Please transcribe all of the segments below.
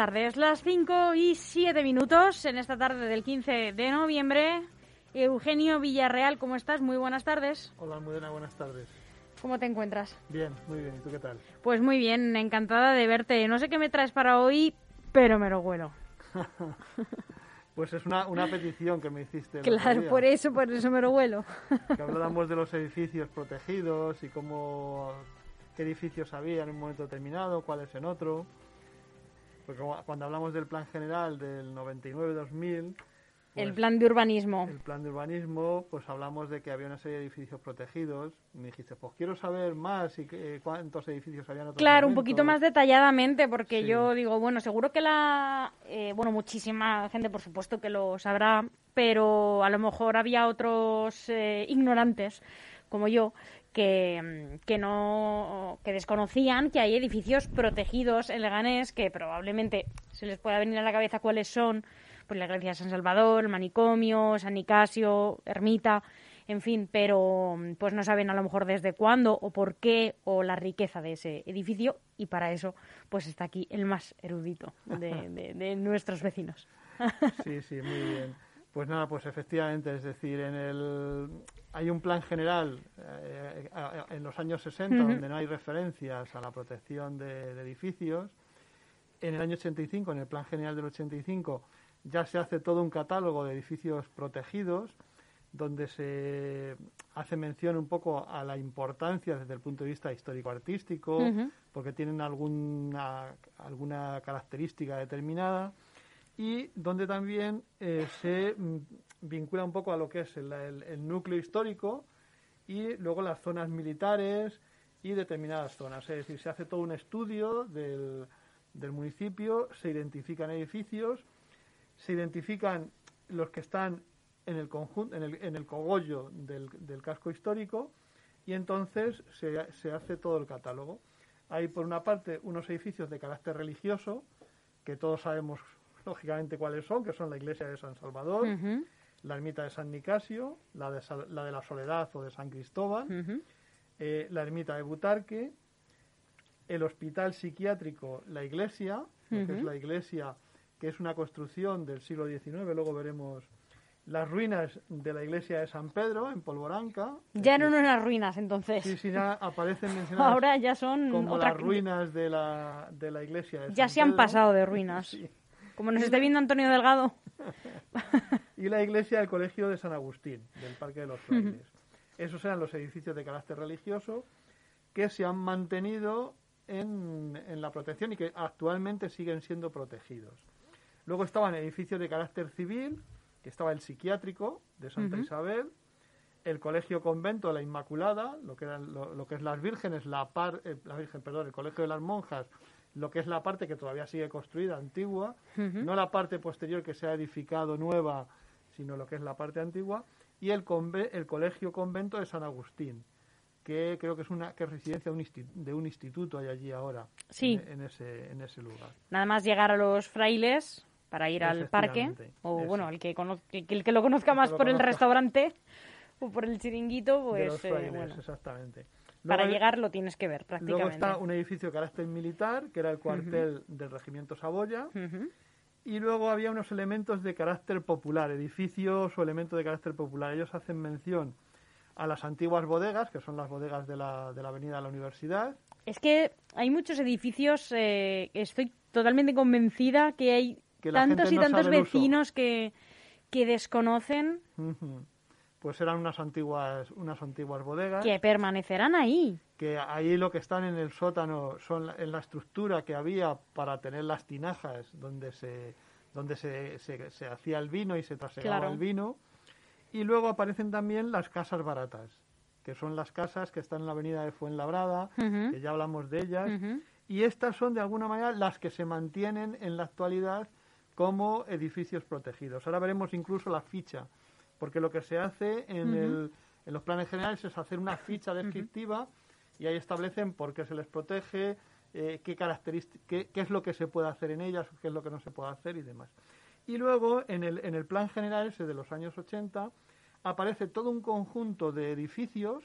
tardes, las 5 y 7 minutos en esta tarde del 15 de noviembre. Eugenio Villarreal, ¿cómo estás? Muy buenas tardes. Hola, muy buenas, buenas tardes. ¿Cómo te encuentras? Bien, muy bien. ¿Y tú qué tal? Pues muy bien, encantada de verte. No sé qué me traes para hoy, pero me lo huelo. pues es una, una petición que me hiciste. claro, por eso, por eso me lo huelo. que hablamos de los edificios protegidos y cómo qué edificios había en un momento determinado, cuáles en otro. Porque cuando hablamos del plan general del 99-2000... el pues plan de urbanismo. El plan de urbanismo, pues hablamos de que había una serie de edificios protegidos. Me dijiste, pues quiero saber más y cuántos edificios habían. Otros claro, un poquito más detalladamente, porque yo digo, bueno, seguro que la. Eh, bueno, muchísima gente, por supuesto, que lo sabrá, pero a lo mejor había otros eh, ignorantes, como yo, que, que, no que desconocían que hay edificios protegidos en Leganés que probablemente se les pueda venir a la cabeza cuáles son pues la iglesia de San Salvador, el manicomio, San Nicasio, Ermita, en fin, pero pues no saben a lo mejor desde cuándo o por qué o la riqueza de ese edificio y para eso pues está aquí el más erudito de, de nuestros vecinos. Sí, sí, muy bien. Pues nada, pues efectivamente, es decir, en el, hay un plan general eh, en los años 60 donde no hay referencias a la protección de, edificios. En el año 85, en el plan general del 85, ya se hace todo un catálogo de edificios protegidos donde se hace mención un poco a la importancia desde el punto de vista histórico-artístico, porque tienen alguna, alguna característica determinada y donde también eh, se mm, vincula un poco a lo que es el, núcleo histórico y luego las zonas militares y determinadas zonas. Es decir, se hace todo un estudio del, municipio, se identifican edificios, se identifican los que están en el conjunto, en el, en el cogollo del, casco histórico y entonces se, se hace todo el catálogo. Hay por una parte unos edificios de carácter religioso, que todos sabemos lógicamente cuáles son, que son la iglesia de San Salvador, la ermita de San Nicasio, la de, la de la Soledad o de San Cristóbal, eh, la ermita de Butarque, el hospital psiquiátrico, la iglesia, que es la iglesia que es una construcción del siglo XIX, luego veremos las ruinas de la iglesia de San Pedro en Polvoranca. Ya no eran las ruinas entonces. Sí, sí, ya aparecen mencionadas. Ahora ya son como las ruinas de la, de la iglesia de Ya se han pasado de ruinas. Como nos esté viendo Antonio Delgado. y la iglesia del Colegio de San Agustín, del Parque de los Frailes. Esos eran los edificios de carácter religioso que se han mantenido en, la protección y que actualmente siguen siendo protegidos. Luego estaban edificios de carácter civil, que estaba el psiquiátrico de Santa Isabel, el colegio convento de la Inmaculada, lo que, lo, que es las vírgenes, la, par, eh, la Virgen, perdón, el colegio de las monjas lo que es la parte que todavía sigue construida, antigua, no la parte posterior que se ha edificado nueva, sino lo que es la parte antigua, y el, el colegio convento de San Agustín, que creo que es una que residencia de un, instituto hay allí ahora, en, ese, en ese lugar. Nada más llegar a los frailes para ir al parque, o bueno, el que, el que lo conozca más por el restaurante o por el chiringuito, pues... Eh, exactamente. Para llegar lo tienes que ver prácticamente. Luego está un edificio de carácter militar, que era el cuartel del Regimiento Saboya. Y luego había unos elementos de carácter popular, edificios o elementos de carácter popular. Ellos hacen mención a las antiguas bodegas, que son las bodegas de la, de la Avenida de la Universidad. Es que hay muchos edificios, eh, estoy totalmente convencida que hay tantos y tantos vecinos que, que desconocen pues eran unas antiguas, unas antiguas bodegas. Que permanecerán ahí. Que ahí lo que están en el sótano son en la estructura que había para tener las tinajas donde se, donde se, se, hacía el vino y se trasegaba el vino. Y luego aparecen también las casas baratas, que son las casas que están en la avenida de Fuenlabrada, que ya hablamos de ellas. Y estas son, de alguna manera, las que se mantienen en la actualidad como edificios protegidos. Ahora veremos incluso la ficha, porque lo que se hace en, el, en los planes generales es hacer una ficha descriptiva y ahí establecen por qué se les protege, eh, qué, qué, qué, es lo que se puede hacer en ellas, qué es lo que no se puede hacer y demás. Y luego, en el, en el plan general ese de los años 80, aparece todo un conjunto de edificios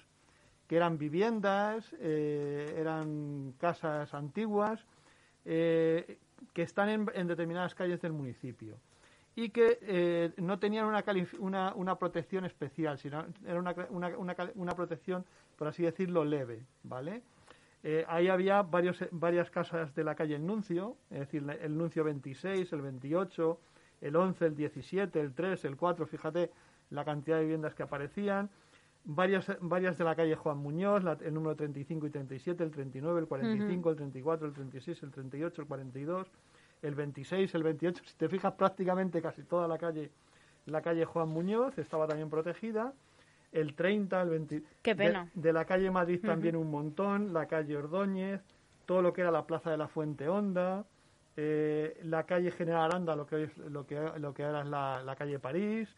que eran viviendas, eh, eran casas antiguas, eh, que están en, determinadas calles del municipio y que no tenían una, una, una, protección especial, sino era una, una, una, protección, por así decirlo, leve, ¿vale? Eh, ahí había varios, varias casas de la calle El Nuncio, es decir, el Nuncio 26, el 28, el 11, el 17, el 3, el 4, fíjate la cantidad de viviendas que aparecían. Varias, varias de la calle Juan Muñoz, el número 35 y 37, el 39, el 45, el 34, el 36, el 38, el 42, el 26, el 28. Si te fijas, prácticamente casi toda la calle, la calle Juan Muñoz estaba también protegida el 30, el 20. Qué pena. De, la calle Madrid también un montón, la calle Ordóñez, todo lo que era la plaza de la Fuente Honda, eh, la calle General Aranda, lo que, es, lo que, lo que era la, calle París,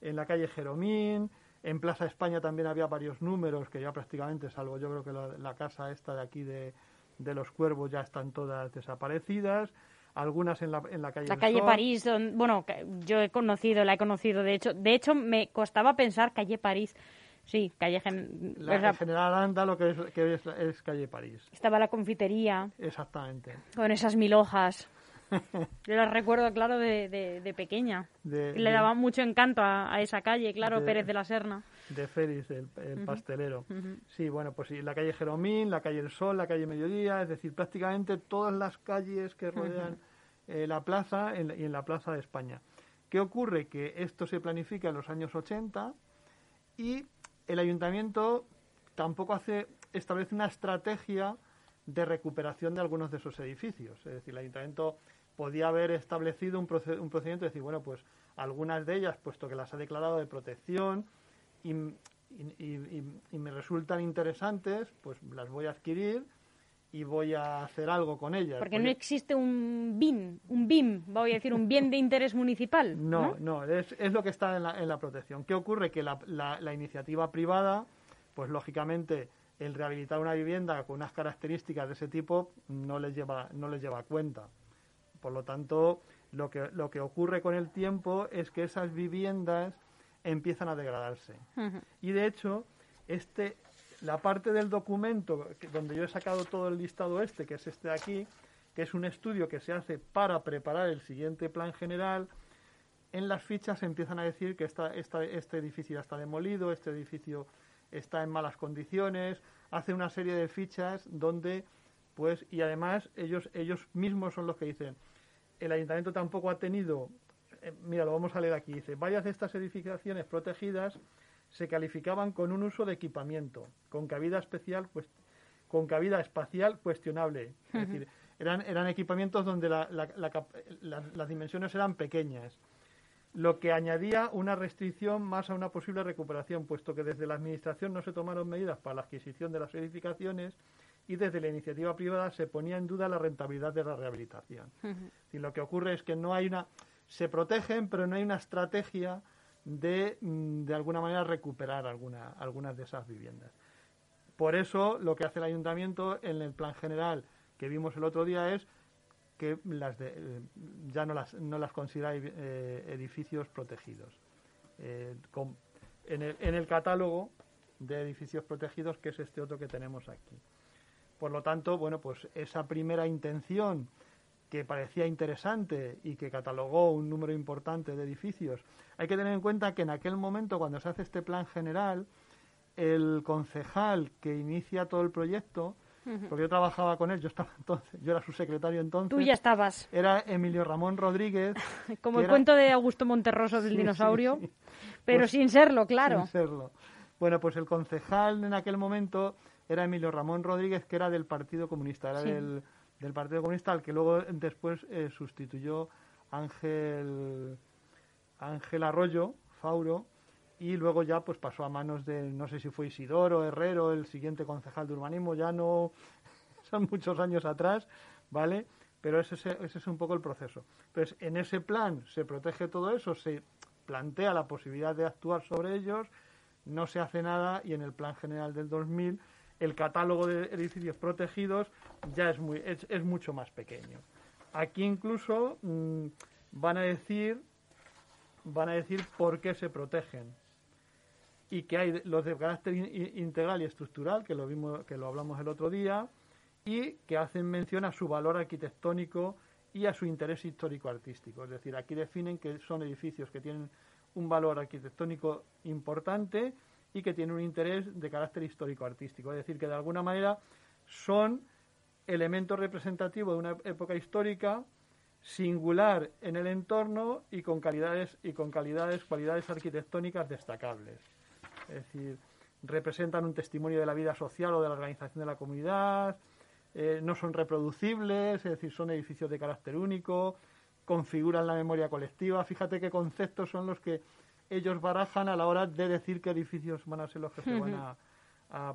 en la calle Jeromín, en Plaza España también había varios números que ya prácticamente, salvo yo creo que la, la casa esta de aquí de, de los Cuervos ya están todas desaparecidas algunas en la, en la calle La calle París, bueno, yo he conocido, la he conocido, de hecho, de hecho me costaba pensar calle París. Sí, calle la, General Anda lo que, es, que es, calle París. Estaba la confitería. Exactamente. Con esas mil hojas. Yo las recuerdo, claro, de, de, pequeña. Le daba mucho encanto a, esa calle, claro, Pérez de la Serna. De Félix, el, pastelero. Sí, bueno, pues sí, la calle Jeromín, la calle El Sol, la calle Mediodía, es decir, prácticamente todas las calles que rodean eh, la plaza y en la Plaza de España. ¿Qué ocurre? Que esto se planifica en los años 80 y el ayuntamiento tampoco hace establece una estrategia de recuperación de algunos de esos edificios. Es decir, el ayuntamiento podía haber establecido un, un procedimiento de decir, bueno, pues algunas de ellas, puesto que las ha declarado de protección, y, me resultan interesantes, pues las voy a adquirir y voy a hacer algo con ellas. Porque, no existe un BIM, un BIM, voy a decir, un bien de interés municipal. No, no, es, es, lo que está en la, en la protección. ¿Qué ocurre? Que la, la, iniciativa privada, pues lógicamente el rehabilitar una vivienda con unas características de ese tipo no les lleva, no les lleva cuenta. Por lo tanto, lo que, lo que ocurre con el tiempo es que esas viviendas empiezan a degradarse. Y de hecho, este, la parte del documento donde yo he sacado todo el listado este, que es este de aquí, que es un estudio que se hace para preparar el siguiente plan general, en las fichas empiezan a decir que esta, este edificio ya está demolido, este edificio está en malas condiciones, hace una serie de fichas donde, pues, y además ellos, ellos mismos son los que dicen, el ayuntamiento tampoco ha tenido eh, mira, lo vamos a leer aquí, dice, varias de estas edificaciones protegidas se calificaban con un uso de equipamiento, con cabida especial, pues, con cabida espacial cuestionable. Es decir, eran, eran equipamientos donde las dimensiones eran pequeñas, lo que añadía una restricción más a una posible recuperación, puesto que desde la Administración no se tomaron medidas para la adquisición de las edificaciones y desde la iniciativa privada se ponía en duda la rentabilidad de la rehabilitación. Y lo que ocurre es que no hay una se protegen, pero no hay una estrategia de, mm, de alguna manera, recuperar alguna, algunas de esas viviendas. Por eso, lo que hace el ayuntamiento en el plan general que vimos el otro día es que las eh, ya no las, no las considera eh, edificios protegidos. Eh, en, el, en el catálogo de edificios protegidos, que es este otro que tenemos aquí. Por lo tanto, bueno, pues esa primera intención que parecía interesante y que catalogó un número importante de edificios. Hay que tener en cuenta que en aquel momento, cuando se hace este plan general, el concejal que inicia todo el proyecto, porque yo trabajaba con él, yo estaba entonces, yo era su secretario entonces. Tú ya estabas. Era Emilio Ramón Rodríguez. Como el cuento de Augusto Monterroso del dinosaurio, pero pues sin serlo, claro. Sin serlo. Bueno, pues el concejal en aquel momento era Emilio Ramón Rodríguez, que era del Partido Comunista, era del del Partido Comunista, al que luego después eh, sustituyó Ángel, Ángel Arroyo, Fauro, y luego ya pues pasó a manos de, no sé si fue Isidoro Herrero, el siguiente concejal de urbanismo, ya no, son muchos años atrás, ¿vale? Pero ese, ese es un poco el proceso. Entonces, en ese plan se protege todo eso, se plantea la posibilidad de actuar sobre ellos, no se hace nada y en el plan general del 2000 el catálogo de edificios protegidos ya es, muy, es, mucho más pequeño. Aquí incluso mm, van a decir van a decir por qué se protegen y que hay los de carácter integral y estructural que lo vimos que lo hablamos el otro día y que hacen mención a su valor arquitectónico y a su interés histórico artístico es decir aquí definen que son edificios que tienen un valor arquitectónico importante y que tienen un interés de carácter histórico-artístico. Es decir, que de alguna manera son elementos representativos de una época histórica singular en el entorno y con calidades y con calidades cualidades arquitectónicas destacables. Es decir, representan un testimonio de la vida social o de la organización de la comunidad, eh, no son reproducibles, es decir, son edificios de carácter único, configuran la memoria colectiva. Fíjate qué conceptos son los que ellos barajan a la hora de decir qué edificios van a ser los que se van a,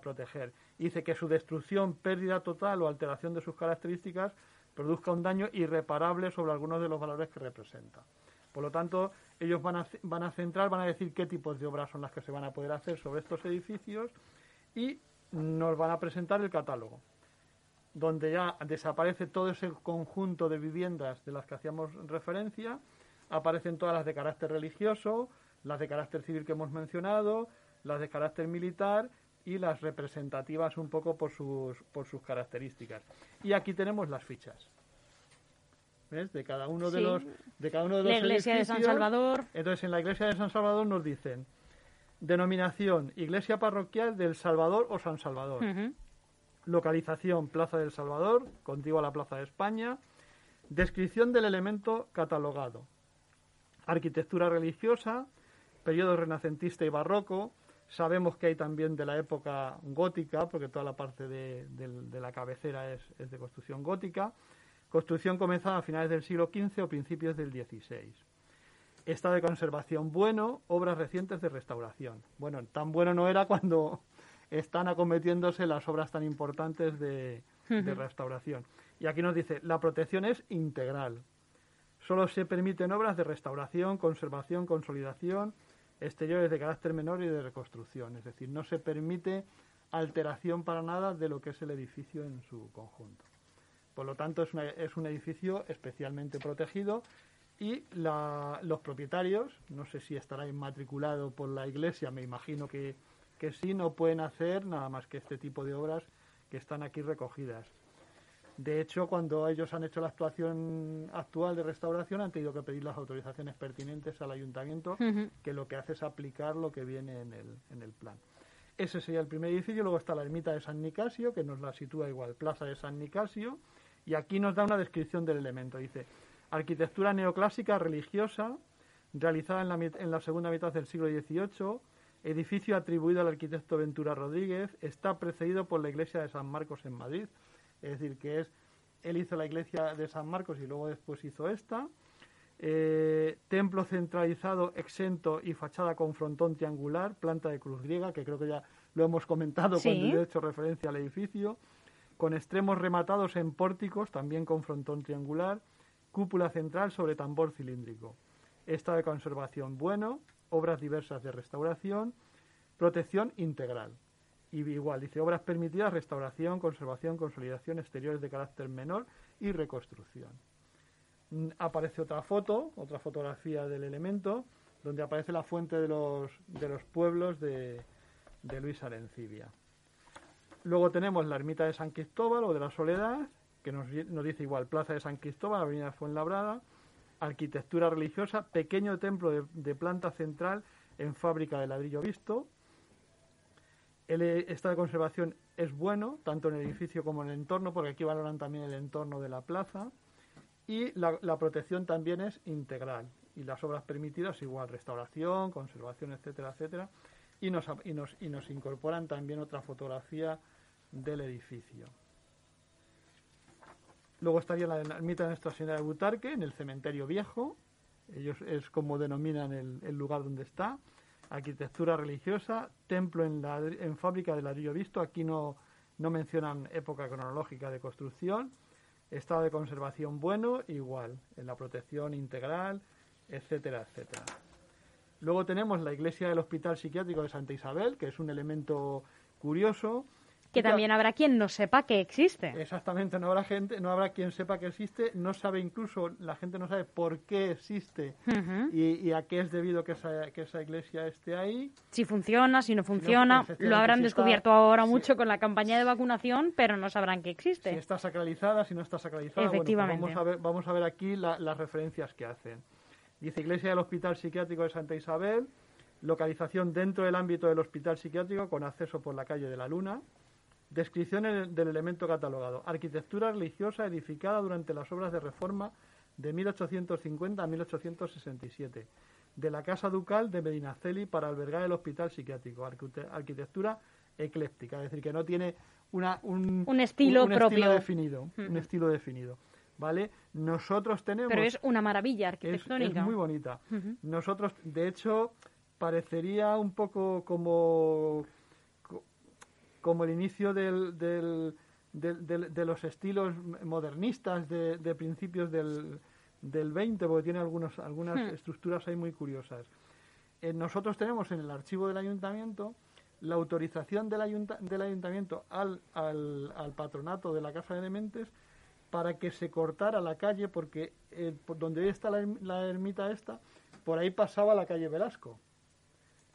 proteger. dice que su destrucción, pérdida total o alteración de sus características produzca un daño irreparable sobre algunos de los valores que representa. Por lo tanto, ellos van a, van a centrar, van a decir qué tipos de obras son las que se van a poder hacer sobre estos edificios y nos van a presentar el catálogo donde ya desaparece todo ese conjunto de viviendas de las que hacíamos referencia, aparecen todas las de carácter religioso, las de carácter civil que hemos mencionado, las de carácter militar y las representativas un poco por sus, por sus características. Y aquí tenemos las fichas. ¿Ves? De cada uno de los de cada uno de los La iglesia de San Salvador. Entonces en la iglesia de San Salvador nos dicen denominación Iglesia parroquial del Salvador o San Salvador. Localización Plaza del Salvador, contigua a la Plaza de España. Descripción del elemento catalogado. Arquitectura religiosa, periodo renacentista y barroco. Sabemos que hay también de la época gótica, porque toda la parte de, la cabecera es, de construcción gótica. Construcción comenzada a finales del siglo XV o principios del XVI. Estado de conservación bueno, obras recientes de restauración. Bueno, tan bueno no era cuando están acometiéndose las obras tan importantes de, de restauración. Y aquí nos dice, la protección es integral. Solo se permiten obras de restauración, conservación, consolidación, exteriores de carácter menor y de reconstrucción. Es decir, no se permite alteración para nada de lo que es el edificio en su conjunto. Por lo tanto, es, un edificio especialmente protegido y los propietarios, no sé si estará inmatriculado por la iglesia, me imagino que, que sí, no pueden hacer nada más que este tipo de obras que están aquí recogidas. De hecho, cuando ellos han hecho la actuación actual de restauración, han tenido que pedir las autorizaciones pertinentes al ayuntamiento, que lo que hace es aplicar lo que viene en el, en el plan. Ese sería el primer edificio. Luego está la ermita de San Nicasio, que nos la sitúa igual, Plaza de San Nicasio. Y aquí nos da una descripción del elemento. Dice, arquitectura neoclásica religiosa, realizada en la, en la segunda mitad del siglo XVIII, edificio atribuido al arquitecto Ventura Rodríguez, está precedido por la iglesia de San Marcos en Madrid, es decir, que es, él hizo la iglesia de San Marcos y luego después hizo esta. Eh, templo centralizado, exento y fachada con frontón triangular, planta de cruz griega, que creo que ya lo hemos comentado cuando he hecho referencia al edificio, con extremos rematados en pórticos, también con frontón triangular, cúpula central sobre tambor cilíndrico. Estado de conservación bueno, obras diversas de restauración, protección integral. Y igual, dice obras permitidas, restauración, conservación, consolidación, exteriores de carácter menor y reconstrucción. Mm, aparece otra foto, otra fotografía del elemento, donde aparece la fuente de los, de los pueblos de, de Luis Arencibia. Luego tenemos la ermita de San Cristóbal o de la Soledad, que nos, dice igual, Plaza de San Cristóbal, Avenida Fuenlabrada, arquitectura religiosa, pequeño templo de, de planta central en fábrica de ladrillo visto, el estado de conservación es bueno, tanto en el edificio como en el entorno, porque aquí valoran también el entorno de la plaza. Y la, protección también es integral. Y las obras permitidas, igual, restauración, conservación, etcétera, etcétera. Y nos, incorporan también otra fotografía del edificio. Luego estaría la ermita de Nuestra Señora de Butarque, en el cementerio viejo. Ellos es como denominan el lugar donde está. Arquitectura religiosa, templo en, en fábrica de ladrillo visto. Aquí no, no mencionan época cronológica de construcción. Estado de conservación bueno, igual, en la protección integral, etcétera, etcétera. Luego tenemos la iglesia del Hospital Psiquiátrico de Santa Isabel, que es un elemento curioso. Que también habrá quien no sepa que existe. Exactamente, no habrá gente, no habrá quien sepa que existe, no sabe incluso, la gente no sabe por qué existe y, a qué es debido que esa, que esa iglesia esté ahí. Si funciona, si no funciona, lo habrán descubierto ahora mucho con la campaña de vacunación, pero no sabrán que existe. Si está sacralizada, si no está sacralizada. Pues Efectivamente. vamos, a ver, vamos a ver aquí las referencias que hacen. Dice Iglesia del Hospital Psiquiátrico de Santa Isabel, localización dentro del ámbito del hospital psiquiátrico con acceso por la calle de la Luna. Descripción del elemento catalogado. Arquitectura religiosa edificada durante las obras de reforma de 1850 a 1867. De la Casa Ducal de Medinaceli para albergar el hospital psiquiátrico. Arquitectura ecléptica, es decir, que no tiene una, un, estilo propio. Estilo definido, Un estilo definido. ¿vale? Nosotros tenemos... Pero es una maravilla arquitectónica. Es, muy bonita. Nosotros, de hecho, parecería un poco como, como el inicio del, del, de los estilos modernistas de, de principios del, del 20, porque tiene algunos, algunas hmm. estructuras ahí muy curiosas. Eh, nosotros tenemos en el archivo del ayuntamiento la autorización del, del ayuntamiento al, al, al, patronato de la Casa de Dementes para que se cortara la calle, porque eh, por donde está la, ermita esta, por ahí pasaba la calle Velasco.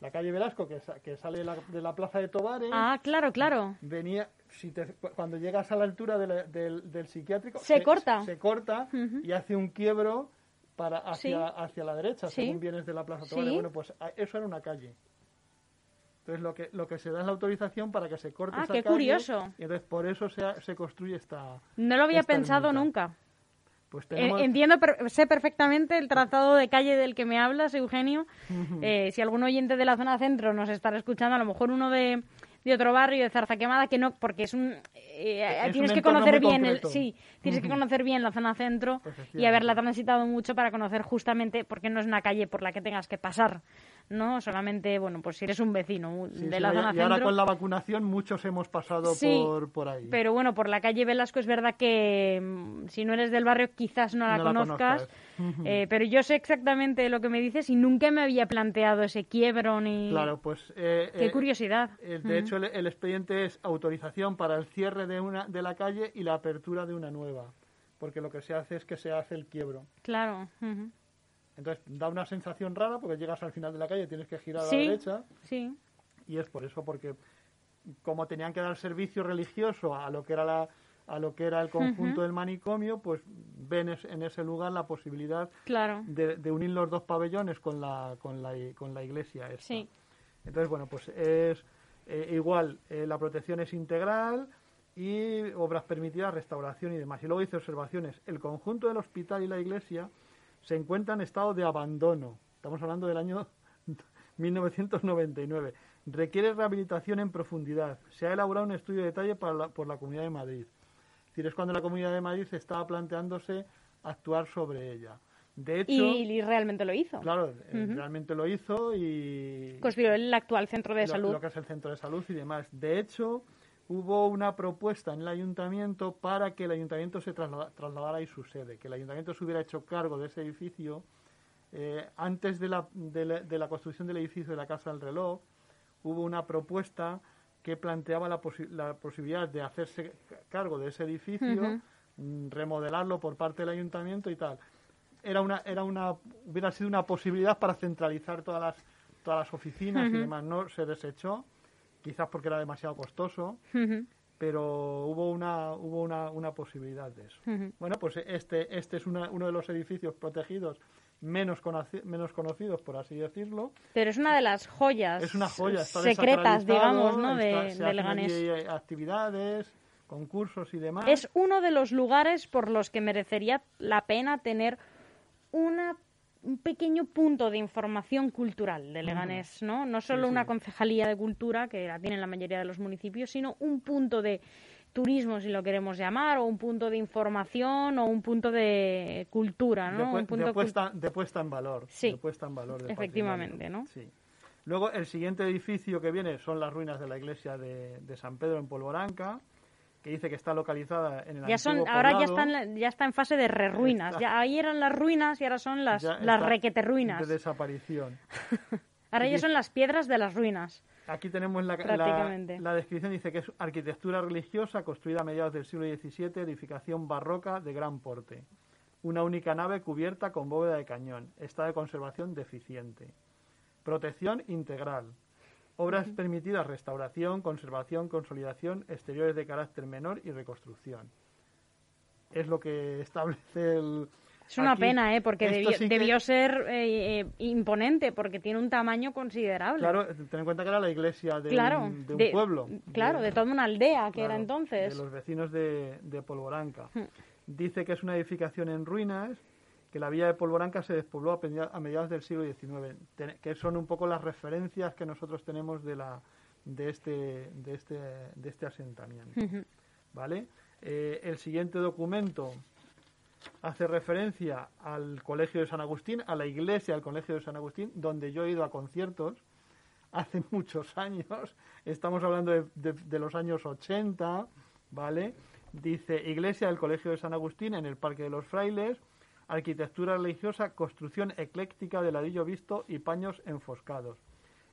La calle Velasco, que, que sale de la, plaza de Tobares. Ah, claro, claro. Venía, si cuando llegas a la altura del, del, psiquiátrico. Se, corta. Se corta y hace un quiebro para hacia, hacia la derecha, según vienes de la plaza Tobares. Bueno, pues eso era una calle. Entonces lo que, lo que se da es la autorización para que se corte ah, esa qué curioso. Y entonces por eso se, se construye esta... No lo había pensado nunca. Pues tenemos... Entiendo, sé perfectamente el trazado de calle del que me hablas, Eugenio. Eh, si algún oyente de la zona centro nos estará escuchando, a lo mejor uno de, de otro barrio de Zarza Quemada que no porque es un eh, tienes que conocer bien el sí tienes que conocer bien la zona centro y haberla transitado mucho para conocer justamente porque no es una calle por la que tengas que pasar no solamente bueno pues si eres un vecino de la zona y ahora con la vacunación muchos hemos pasado por, por ahí. pero bueno por la calle Velasco es verdad que mm, si no eres del barrio quizás no la conozcas. eh, pero yo sé exactamente lo que me dices y nunca me había planteado ese quiebro ni claro pues eh, qué curiosidad. de hecho el, expediente es autorización para el cierre de, una, de la calle y la apertura de una nueva, porque lo que se hace es que se hace el quiebro. Claro. Entonces da una sensación rara porque llegas al final de la calle, tienes que girar a la derecha. Sí. Y es por eso, porque como tenían que dar servicio religioso a lo que era la, a lo que era el conjunto del manicomio, pues ven en ese lugar la posibilidad claro. de, unir los dos pabellones con la, con la, con la iglesia. Esta. Sí. Entonces, bueno, pues es eh, igual, eh, la protección es integral y obras permitidas, restauración y demás. Y luego dice observaciones. El conjunto del hospital y la iglesia se encuentra en estado de abandono. Estamos hablando del año 1999. Requiere rehabilitación en profundidad. Se ha elaborado un estudio de detalle por la Comunidad de Madrid. Es decir, es cuando la Comunidad de Madrid estaba planteándose actuar sobre ella. De hecho, y, realmente lo hizo. Claro, eh, realmente lo hizo y... Construyó el actual centro de salud. Lo que es el centro de salud y demás. De hecho, hubo una propuesta en el ayuntamiento para que el ayuntamiento se trasladara ahí su sede, que el ayuntamiento se hubiera hecho cargo de ese edificio eh, antes de la, de, la, construcción del edificio de la Casa del Reloj. Hubo una propuesta que planteaba la, la posibilidad de hacerse cargo de ese edificio, mm, remodelarlo por parte del ayuntamiento y tal era una, era una, hubiera sido una posibilidad para centralizar todas las, todas las oficinas y demás. No se desechó, quizás porque era demasiado costoso, pero hubo una, hubo una, una posibilidad de eso. Bueno, pues este, este es una, uno de los edificios protegidos menos, menos conocidos, por así decirlo. Pero es una de las joyas es una joya, secretas, digamos, ¿no? de, de actividades, concursos y demás. Es uno de los lugares por los que merecería la pena tener una un pequeño punto de información cultural de Leganés, ¿no? No solo una concejalía de cultura, que la tienen la mayoría de los municipios, sino un punto de turismo, si lo queremos llamar, o un punto de información o un punto de cultura, ¿no? De, un punto de, puesta, de puesta, en valor. Sí. De puesta en valor. Efectivamente, ¿no? Sí. Luego, el siguiente edificio que viene son las ruinas de la iglesia de, de San Pedro en Polvoranca, que dice que está localizada en el ya son ahora ya están ya está en fase de re ruinas ya ahí eran las ruinas y ahora son las las requete ruinas. de desaparición. Ahora ya son las piedras de las ruinas aquí tenemos la, la, la, descripción dice que es arquitectura religiosa construida a mediados del siglo XVII edificación barroca de gran porte. Una única nave cubierta con bóveda de cañón. Estado de conservación deficiente. Protección integral Obras permitidas, restauración, conservación, consolidación, exteriores de carácter menor y reconstrucción. Es lo que establece el... Es una pena, ¿eh? Porque debió, ser eh, eh, imponente, porque tiene un tamaño considerable. Claro, ten en cuenta que era la iglesia de un, pueblo. Claro, de, toda una aldea que era entonces. De los vecinos de, de Polvoranca. Hmm. Dice que es una edificación en ruinas, que la villa de Polvoranca se despobló a mediados del siglo XIX, que son un poco las referencias que nosotros tenemos de la de este de este de este asentamiento, ¿vale? Eh, el siguiente documento hace referencia al Colegio de San Agustín, a la iglesia del Colegio de San Agustín, donde yo he ido a conciertos hace muchos años, estamos hablando de, de los años 80, ¿vale? Dice Iglesia del Colegio de San Agustín en el Parque de los Frailes, arquitectura religiosa, construcción ecléctica de ladrillo visto y paños enfoscados.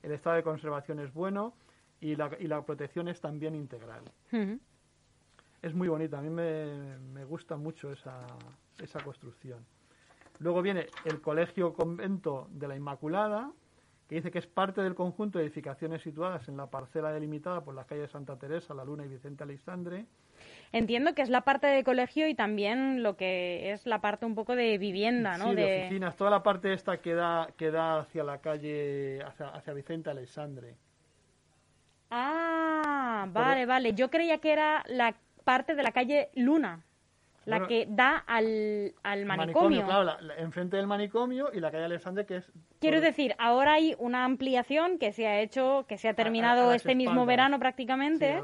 El estado de conservación es bueno y la, y la protección es también integral. Es muy bonita, a mí me, me gusta mucho esa, esa construcción. Luego viene el Colegio Convento de la Inmaculada, que dice que es parte del conjunto de edificaciones situadas en la parcela delimitada por las calles Santa Teresa, La Luna y Vicente Alexandre, Entiendo que es la parte de colegio y también lo que es la parte un poco de vivienda, ¿no? Sí, de, oficinas. Toda la parte esta que da, que da hacia la calle, hacia, hacia Vicente Alexandre. Ah, vale, vale. Yo creía que era la parte de la calle Luna. La que da al, al manicomio. Claro, enfrente del manicomio y la calle Alexandre que es... Quiero decir, ahora hay una ampliación que se ha hecho, que se ha terminado este mismo verano prácticamente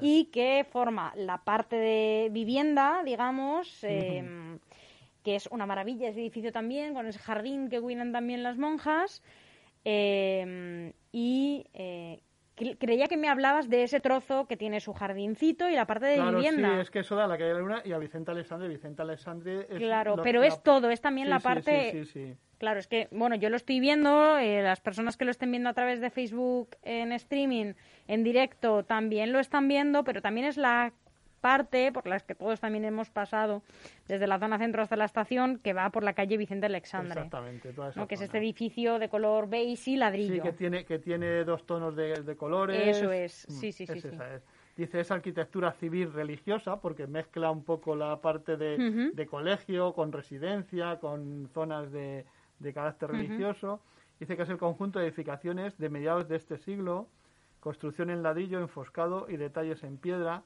y que forma la parte de vivienda, digamos, em, que es una maravilla ese edificio también, con ese jardín que cuidan también las monjas. Em, y eh, creía que me hablabas de ese trozo que tiene su jardincito y la parte de claro, vivienda. Sí, es que eso da la calle de la Luna y a Vicente Alexandre. Vicente Alexandre es Claro, pero es todo, es también la parte. Sí, Claro, es que, bueno, yo lo estoy viendo, eh, las personas que lo estén viendo a través de Facebook en streaming, en directo, también lo están viendo, pero también es la parte por las que todos también hemos pasado desde la zona centro hasta la estación, que va por la calle Vicente Alexandre. Exactamente, toda esa ¿no? Que es este edificio de color beige y ladrillo. Sí, que tiene, que tiene dos tonos de, colores. Eso es, mm, sí, sí, sí. Dice, es arquitectura civil religiosa, porque mezcla un poco la parte de, de colegio con residencia, con zonas de, de carácter religioso. Dice que es el conjunto de edificaciones de mediados de este siglo, construcción en ladrillo, enfoscado y detalles en piedra,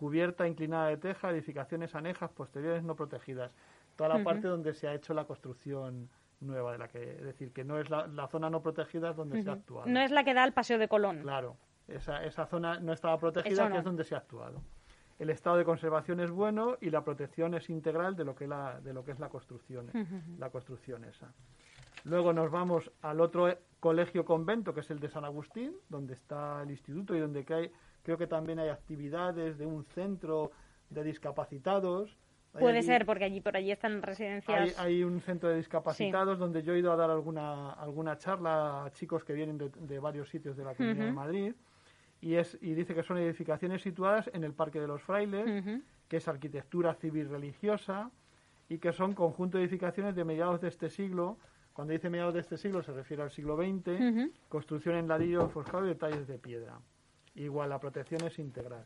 cubierta inclinada de teja, edificaciones anejas, posteriores no protegidas. Toda la parte donde se ha hecho la construcción nueva, de la que, es decir, que no es la, zona no protegida es donde se ha actuado. No es la que da al Paseo de Colón. Claro, esa, esa zona no estaba protegida, que es donde se ha actuado. El estado de conservación es bueno y la protección es integral de lo que, la, de lo que es la construcción, la construcción esa. Luego nos vamos al otro colegio convento, que es el de San Agustín, donde está el instituto y donde hay Creo que también hay actividades de un centro de discapacitados. Puede ser, porque allí por allí están residencias. Hay, un centro de discapacitados donde yo he ido a dar alguna, alguna charla a chicos que vienen de, varios sitios de la Comunidad de Madrid. Y, es, y dice que son edificaciones situadas en el Parque de los Frailes, que es arquitectura civil religiosa, y que son conjunto de edificaciones de mediados de este siglo. Cuando dice mediados de este siglo se refiere al siglo XX, construcción en ladrillo forjado y detalles de piedra. Igual, la protección es integral.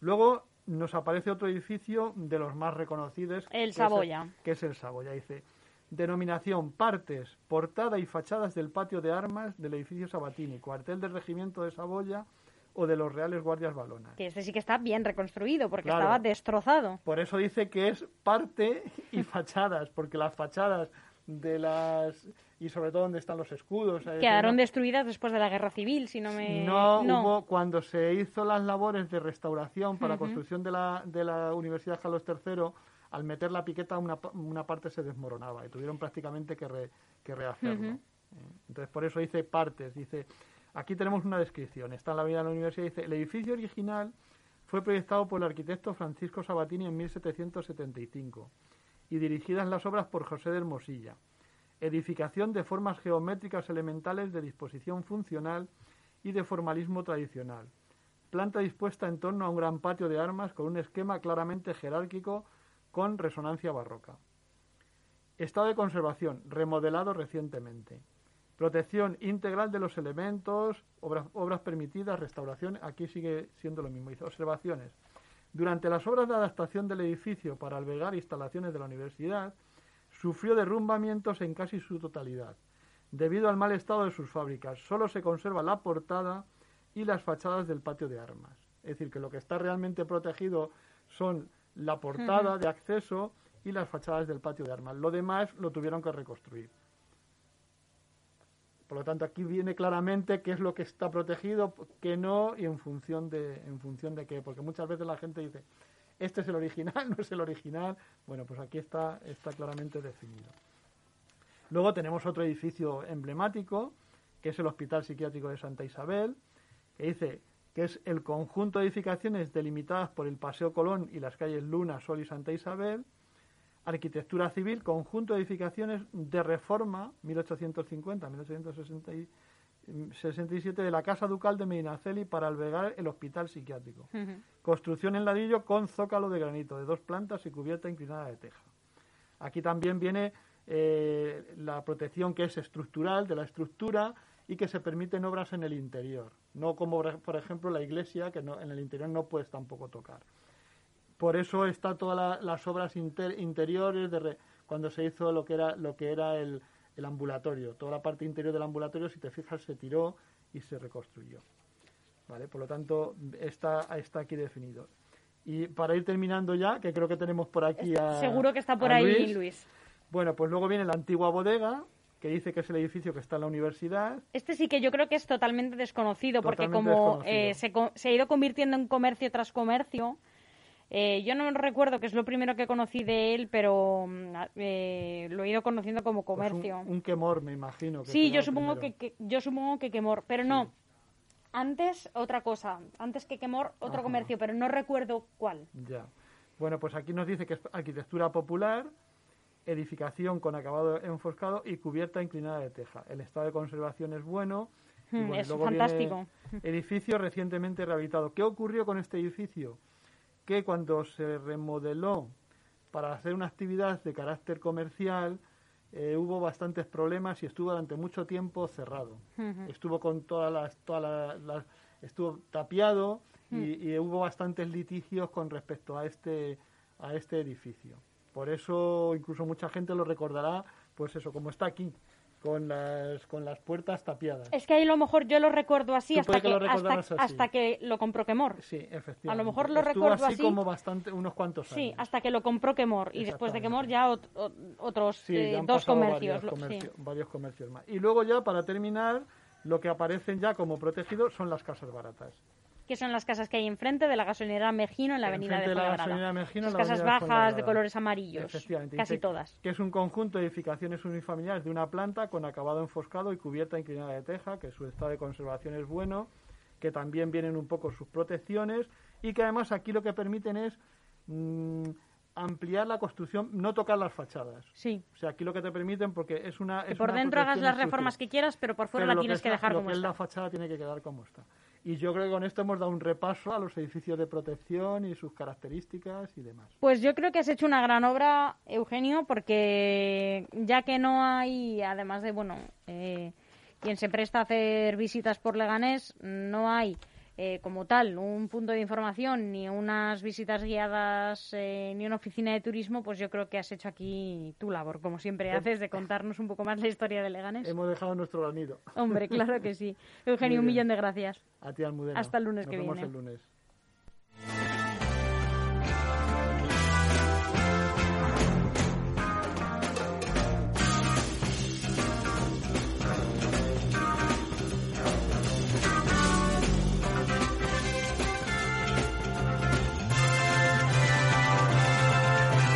Luego nos aparece otro edificio de los más reconocidos. El Saboya. que es el Saboya. Dice, denominación, partes, portada y fachadas del patio de armas del edificio Sabatini, cuartel del regimiento de Saboya o de los Reales Guardias Balonas. Que este sí que está bien reconstruido, porque estaba destrozado. Por eso dice que es parte y fachadas, porque las fachadas de las y sobre todo donde están los escudos. Quedaron destruidas después de la guerra civil, si no me. No, no. hubo cuando se hizo las labores de restauración para la construcción de la, de la Universidad Carlos III, al meter la piqueta una, una parte se desmoronaba y tuvieron prácticamente que, que rehacerlo. ¿eh? Entonces por eso dice partes, dice aquí tenemos una descripción, está en la vida de la universidad, dice el edificio original fue proyectado por el arquitecto Francisco Sabatini en 1775 y dirigidas las obras por José de Hermosilla edificación de formas geométricas elementales de disposición funcional y de formalismo tradicional. Planta dispuesta en torno a un gran patio de armas con un esquema claramente jerárquico con resonancia barroca. Estado de conservación, remodelado recientemente. Protección integral de los elementos, obras, obras permitidas, restauración, aquí sigue siendo lo mismo. Observaciones. Durante las obras de adaptación del edificio para albergar instalaciones de la universidad, sufrió derrumbamientos en casi su totalidad, debido al mal estado de sus fábricas. Solo se conserva la portada y las fachadas del patio de armas. Es decir, que lo que está realmente protegido son la portada de acceso y las fachadas del patio de armas. Lo demás lo tuvieron que reconstruir. Por lo tanto, aquí viene claramente qué es lo que está protegido, qué no y en función de en función de qué, porque muchas veces la gente dice, este es el original, no es el original. Bueno, pues aquí está, está claramente definido. Luego tenemos otro edificio emblemático, que es el Hospital Psiquiátrico de Santa Isabel, que dice que es el conjunto de edificaciones delimitadas por el Paseo Colón y las calles Luna, Sol y Santa Isabel, arquitectura civil, conjunto de edificaciones de reforma 1850-1860 67 de la Casa Ducal de Medinaceli para albergar el hospital psiquiátrico. Construcción en ladrillo con zócalo de granito, de dos plantas y cubierta inclinada de teja. Aquí también viene eh, la protección que es estructural de la estructura y que se permiten obras en el interior. No como, por ejemplo, la iglesia, que en el interior no puedes tampoco tocar. Por eso está todas las obras interiores de cuando se hizo lo que era, lo que era el, el ambulatorio. Toda la parte interior del ambulatorio, si te fijas, se tiró y se reconstruyó. ¿Vale? Por lo tanto, está, está aquí definido. Y para ir terminando ya, que creo que tenemos por aquí a. Seguro que está por ahí Luis. Bueno, pues luego viene la antigua bodega, que dice que es el edificio que está en la universidad. Este sí que yo creo que es totalmente desconocido, porque como eh, se, se, ha ido convirtiendo en comercio tras comercio, eh, yo no recuerdo que es lo primero que conocí de él, pero mm, eh, lo he ido conociendo como pues comercio. un, quemor, me imagino. sí, yo supongo que, yo supongo que quemor, pero no. Antes otra cosa, antes que quemor otro comercio, pero no recuerdo cuál. Ya. Bueno, pues aquí nos dice que es arquitectura popular, edificación con acabado enfoscado y cubierta inclinada de teja. El estado de conservación es bueno. Mm, es fantástico. Edificio recientemente rehabilitado. ¿Qué ocurrió con este edificio? Que cuando se remodeló para hacer una actividad de carácter comercial, eh, hubo bastantes problemas y estuvo durante mucho tiempo cerrado. Estuvo con todas las, todas las, estuvo tapiado y, mm. y, hubo bastantes litigios con respecto a este, a este edificio. Por eso incluso mucha gente lo recordará, pues eso, como está aquí, con las, con las puertas tapiadas. Es que ahí a lo mejor yo lo recuerdo así, hasta que, hasta, que lo compró Quemor. Sí, efectivamente. A lo mejor lo recuerdo así, como bastante, unos cuantos años. Sí, hasta que lo compró Quemor. Y después de Quemor ya otros eh, dos comercios. varios comercios más. Y luego ya, para terminar, lo que aparecen ya como protegidos son las casas baratas que son las casas que hay enfrente de la gasolinera Mejino en la avenida de, la gasolinera Mejino, las casas bajas de colores amarillos, casi todas. Que es un conjunto de edificaciones unifamiliares de una planta con acabado enfoscado y cubierta inclinada de teja, que su estado de conservación es bueno, que también vienen un poco sus protecciones y que además aquí lo que permiten es mm, ampliar la construcción, no tocar las fachadas. Sí. O sea, aquí lo que te permiten, porque es una... Es por dentro hagas las reformas que quieras, pero por fuera la tienes que, dejar como que está. la fachada tiene que quedar como está. Y yo creo que con esto hemos dado un repaso a los edificios de protección y sus características y demás. Pues yo creo que has hecho una gran obra, Eugenio, porque ya que no hay, además de, bueno, eh, quien se presta a hacer visitas por Leganés, no hay eh, como tal un punto de información, ni unas visitas guiadas, eh, ni una oficina de turismo, pues yo creo que has hecho aquí tu labor, como siempre pues haces, de contarnos un poco más la historia de Leganés. Hemos dejado nuestro granido. Hombre, claro que sí. Eugenio, un millón de gracias. A ti, Almudena. Hasta el lunes Nos que vemos viene. el lunes.